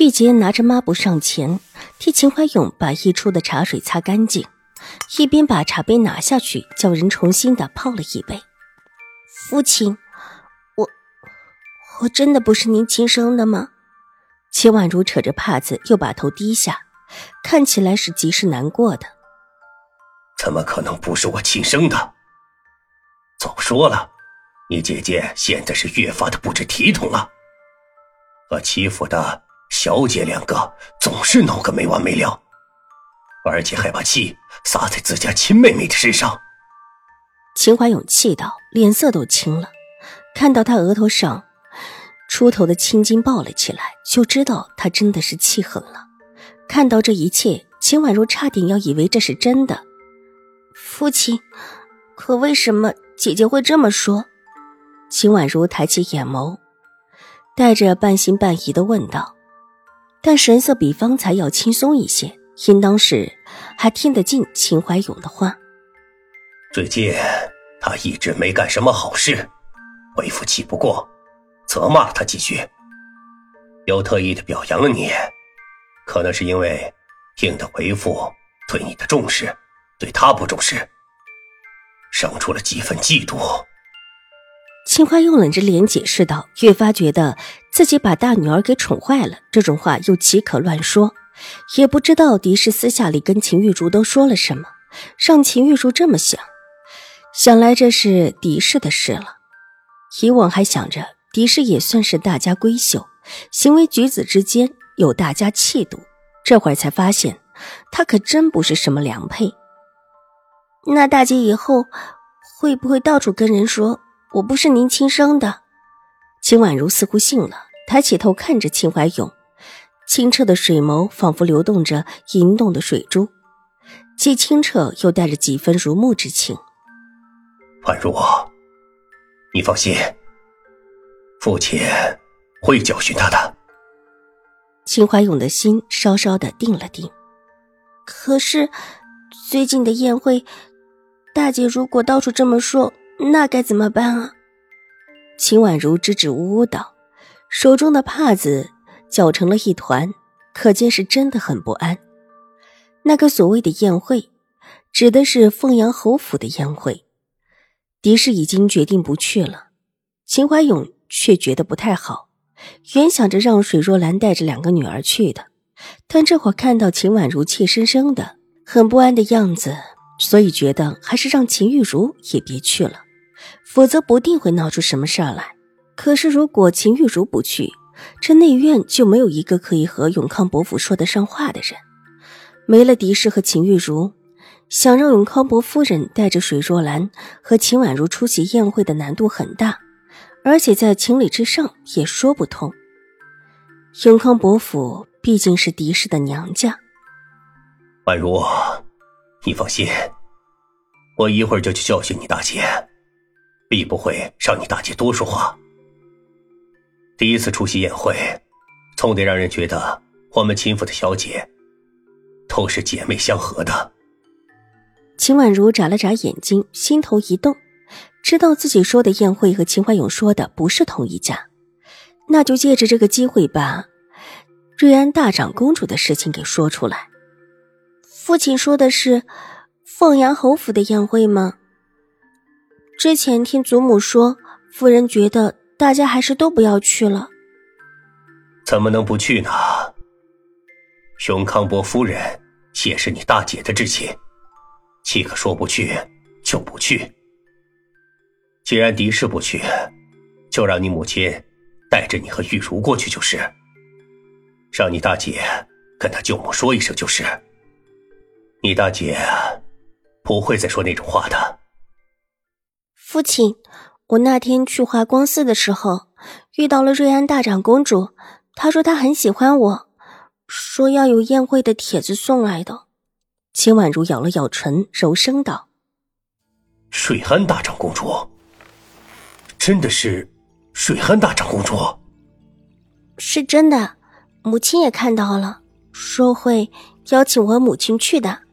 玉洁拿着抹布上前替秦怀勇把溢出的茶水擦干净，一边把茶杯拿下去，叫人重新的泡了一杯。父亲，我我真的不是您亲生的吗？秦婉如扯着帕子，又把头低下，看起来是极是难过的。怎么可能不是我亲生的？早说了。你姐姐现在是越发的不知体统了，和欺负的小姐两个总是闹个没完没了，而且还把气撒在自家亲妹妹的身上。秦怀勇气到脸色都青了，看到他额头上出头的青筋爆了起来，就知道他真的是气狠了。看到这一切，秦婉如差点要以为这是真的。父亲，可为什么姐姐会这么说？秦婉如抬起眼眸，带着半信半疑的问道，但神色比方才要轻松一些，应当是还听得进秦怀勇的话。最近他一直没干什么好事，为父气不过，责骂了他几句，又特意的表扬了你，可能是因为听得为父对你的重视，对他不重视，生出了几分嫉妒。秦淮又冷着脸解释道，越发觉得自己把大女儿给宠坏了。这种话又岂可乱说？也不知道狄氏私下里跟秦玉茹都说了什么，让秦玉茹这么想。想来这是狄氏的事了。以往还想着狄氏也算是大家闺秀，行为举止之间有大家气度，这会儿才发现，她可真不是什么良配。那大姐以后会不会到处跟人说？我不是您亲生的，秦婉如似乎信了，抬起头看着秦怀勇，清澈的水眸仿佛流动着银动的水珠，既清澈又带着几分如沐之情。婉如，你放心，父亲会教训他的。秦怀勇的心稍稍的定了定，可是最近的宴会，大姐如果到处这么说。那该怎么办啊？秦婉如支支吾吾道，手中的帕子搅成了一团，可见是真的很不安。那个所谓的宴会，指的是凤阳侯府的宴会。狄氏已经决定不去了，秦怀勇却觉得不太好。原想着让水若兰带着两个女儿去的，但这会看到秦婉如怯生生的、很不安的样子。所以觉得还是让秦玉茹也别去了，否则不定会闹出什么事儿来。可是如果秦玉茹不去，这内院就没有一个可以和永康伯府说得上话的人。没了狄氏和秦玉茹，想让永康伯夫人带着水若兰和秦婉如出席宴会的难度很大，而且在情理之上也说不通。永康伯府毕竟是狄氏的娘家，婉如。你放心，我一会儿就去教训你大姐，必不会让你大姐多说话。第一次出席宴会，总得让人觉得我们秦府的小姐都是姐妹相合的。秦婉如眨了眨眼睛，心头一动，知道自己说的宴会和秦怀勇说的不是同一家，那就借着这个机会把瑞安大长公主的事情给说出来。父亲说的是凤阳侯府的宴会吗？之前听祖母说，夫人觉得大家还是都不要去了。怎么能不去呢？熊康伯夫人也是你大姐的至亲，岂可说不去就不去？既然狄氏不去，就让你母亲带着你和玉茹过去就是，让你大姐跟他舅母说一声就是。你大姐不会再说那种话的。父亲，我那天去华光寺的时候遇到了瑞安大长公主，她说她很喜欢我，说要有宴会的帖子送来的。秦婉如咬了咬唇，柔声道：“水安大长公主，真的是水安大长公主？是真的，母亲也看到了，说会邀请我母亲去的。”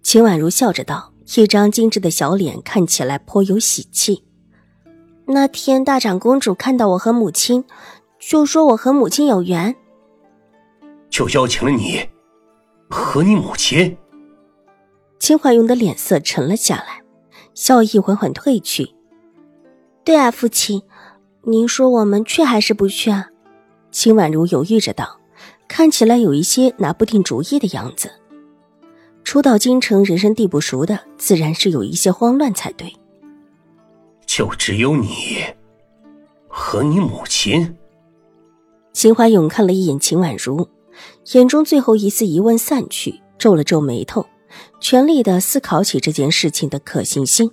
秦婉如笑着道，一张精致的小脸看起来颇有喜气。那天大长公主看到我和母亲，就说我和母亲有缘，就邀请了你和你母亲。秦怀勇的脸色沉了下来，笑意缓缓褪去。对啊，父亲，您说我们去还是不去啊？秦婉如犹豫着道，看起来有一些拿不定主意的样子。初到京城，人生地不熟的，自然是有一些慌乱才对。就只有你和你母亲。秦怀勇看了一眼秦婉如，眼中最后一丝疑问散去，皱了皱眉头，全力的思考起这件事情的可行性。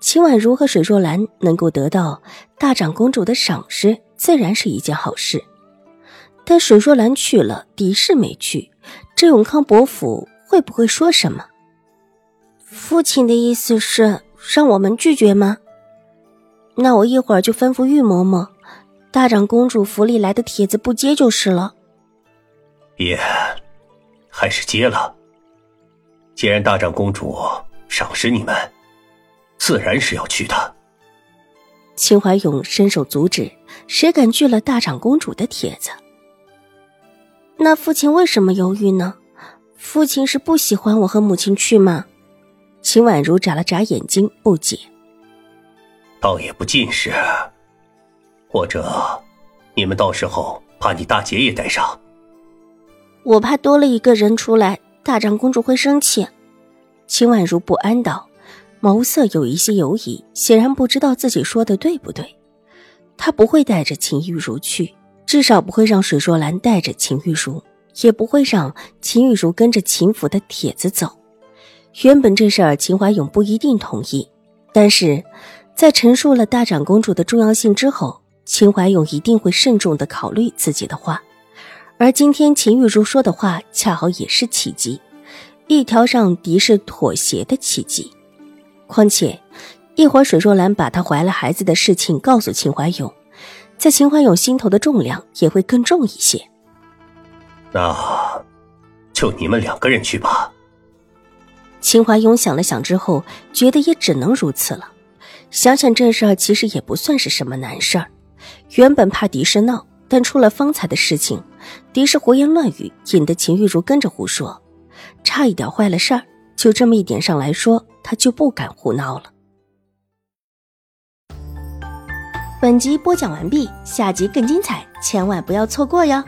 秦婉如和水若兰能够得到大长公主的赏识，自然是一件好事。但水若兰去了，狄氏没去，这永康伯府会不会说什么？父亲的意思是让我们拒绝吗？那我一会儿就吩咐玉嬷嬷，大长公主府里来的帖子不接就是了。别，还是接了。既然大长公主赏识你们，自然是要去的。秦怀勇伸手阻止，谁敢拒了大长公主的帖子？那父亲为什么犹豫呢？父亲是不喜欢我和母亲去吗？秦婉如眨了眨眼睛，不解。倒也不尽是，或者你们到时候怕你大姐也带上，我怕多了一个人出来，大长公主会生气。秦婉如不安道，眸色有一些犹疑，显然不知道自己说的对不对。她不会带着秦玉茹去，至少不会让水若兰带着秦玉茹，也不会让秦玉茹跟着秦府的帖子走。原本这事儿秦怀勇不一定同意，但是。在陈述了大长公主的重要性之后，秦怀勇一定会慎重的考虑自己的话。而今天秦玉茹说的话，恰好也是契机，一条让敌视妥协的契机。况且，一会儿水若兰把她怀了孩子的事情告诉秦怀勇，在秦怀勇心头的重量也会更重一些。那，就你们两个人去吧。秦怀勇想了想之后，觉得也只能如此了。想想这事儿，其实也不算是什么难事儿。原本怕狄氏闹，但出了方才的事情，狄氏胡言乱语，引得秦玉茹跟着胡说，差一点坏了事儿。就这么一点上来说，他就不敢胡闹了。本集播讲完毕，下集更精彩，千万不要错过哟。